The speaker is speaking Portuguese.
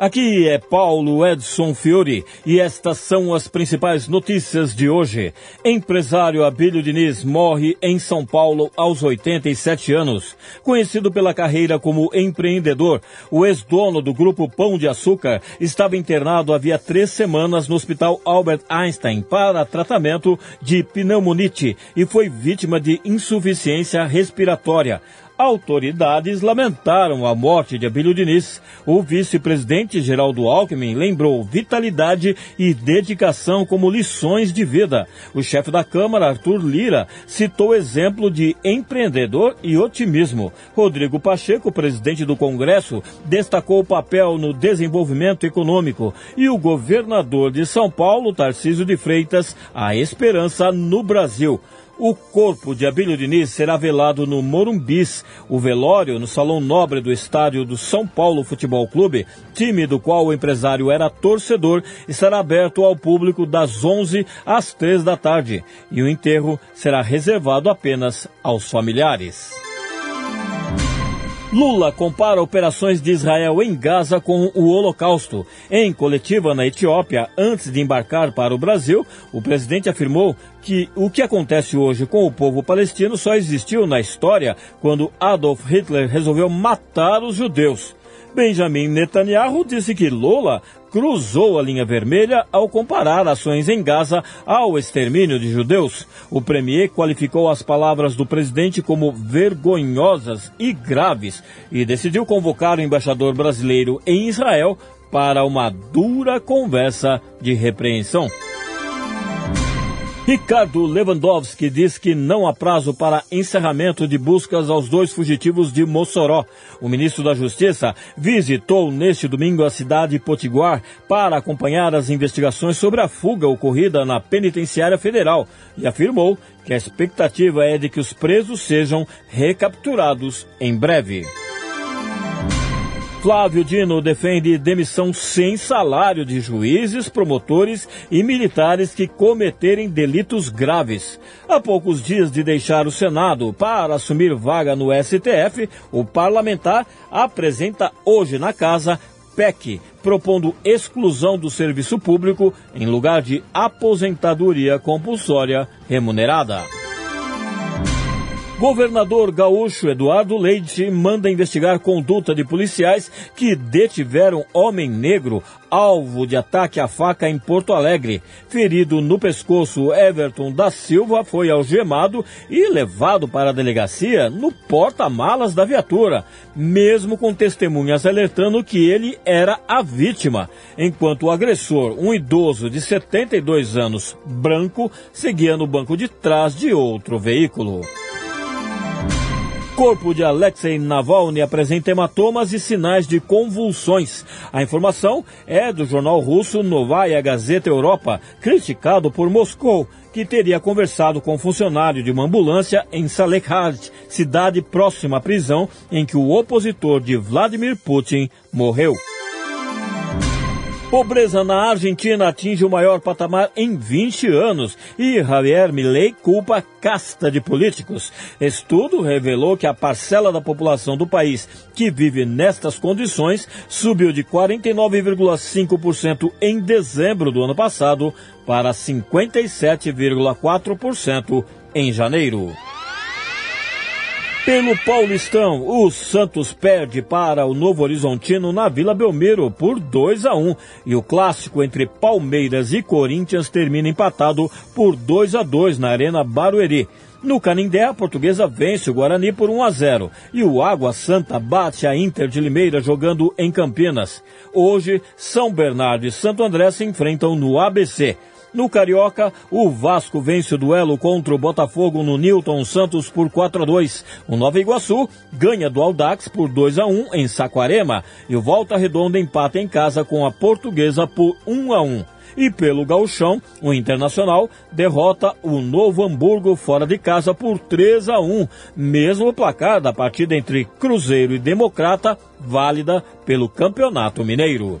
aqui é Paulo Edson Fiore e estas são as principais notícias de hoje. Empresário Abílio Diniz morre em São Paulo aos 87 anos. Conhecido pela carreira como empreendedor, o ex-dono do grupo Pão de Açúcar estava internado havia três semanas no Hospital Albert Einstein para tratamento de pneumonite e foi vítima de insuficiência respiratória. Autoridades lamentaram a morte de Abílio Diniz. O vice-presidente Geraldo Alckmin lembrou vitalidade e dedicação como lições de vida. O chefe da Câmara, Arthur Lira, citou exemplo de empreendedor e otimismo. Rodrigo Pacheco, presidente do Congresso, destacou o papel no desenvolvimento econômico. E o governador de São Paulo, Tarcísio de Freitas, a esperança no Brasil. O corpo de Abílio Diniz será velado no Morumbis. O velório no Salão Nobre do estádio do São Paulo Futebol Clube, time do qual o empresário era torcedor, estará aberto ao público das 11 às 3 da tarde. E o enterro será reservado apenas aos familiares. Lula compara operações de Israel em Gaza com o Holocausto. Em coletiva na Etiópia, antes de embarcar para o Brasil, o presidente afirmou que o que acontece hoje com o povo palestino só existiu na história quando Adolf Hitler resolveu matar os judeus. Benjamin Netanyahu disse que Lula cruzou a linha vermelha ao comparar ações em Gaza ao extermínio de judeus. O premier qualificou as palavras do presidente como vergonhosas e graves e decidiu convocar o embaixador brasileiro em Israel para uma dura conversa de repreensão. Ricardo Lewandowski diz que não há prazo para encerramento de buscas aos dois fugitivos de Mossoró. O ministro da Justiça visitou neste domingo a cidade Potiguar para acompanhar as investigações sobre a fuga ocorrida na penitenciária federal e afirmou que a expectativa é de que os presos sejam recapturados em breve. Flávio Dino defende demissão sem salário de juízes, promotores e militares que cometerem delitos graves. Há poucos dias de deixar o Senado para assumir vaga no STF, o parlamentar apresenta hoje na casa PEC, propondo exclusão do serviço público em lugar de aposentadoria compulsória remunerada. Governador gaúcho Eduardo Leite manda investigar conduta de policiais que detiveram homem negro alvo de ataque à faca em Porto Alegre. Ferido no pescoço, Everton da Silva foi algemado e levado para a delegacia no porta-malas da viatura, mesmo com testemunhas alertando que ele era a vítima, enquanto o agressor, um idoso de 72 anos, branco, seguia no banco de trás de outro veículo corpo de Alexei Navalny apresenta hematomas e sinais de convulsões. A informação é do jornal russo Novaya Gazeta Europa, criticado por Moscou, que teria conversado com um funcionário de uma ambulância em Salekhard, cidade próxima à prisão em que o opositor de Vladimir Putin morreu. Pobreza na Argentina atinge o maior patamar em 20 anos e Javier Milei culpa casta de políticos. Estudo revelou que a parcela da população do país que vive nestas condições subiu de 49,5% em dezembro do ano passado para 57,4% em janeiro. Pelo Paulistão, o Santos perde para o Novo Horizontino na Vila Belmiro por 2 a 1 e o clássico entre Palmeiras e Corinthians termina empatado por 2 a 2 na Arena Barueri. No Canindé, a portuguesa vence o Guarani por 1 a 0 e o Água Santa bate a Inter de Limeira jogando em Campinas. Hoje, São Bernardo e Santo André se enfrentam no ABC. No Carioca, o Vasco vence o duelo contra o Botafogo no Newton Santos por 4 a 2. O Nova Iguaçu ganha do Aldax por 2 a 1 em Saquarema e o Volta Redonda empata em casa com a Portuguesa por 1 a 1. E pelo gauchão, o Internacional derrota o Novo Hamburgo fora de casa por 3 a 1, mesmo placar da partida entre Cruzeiro e Democrata, válida pelo Campeonato Mineiro.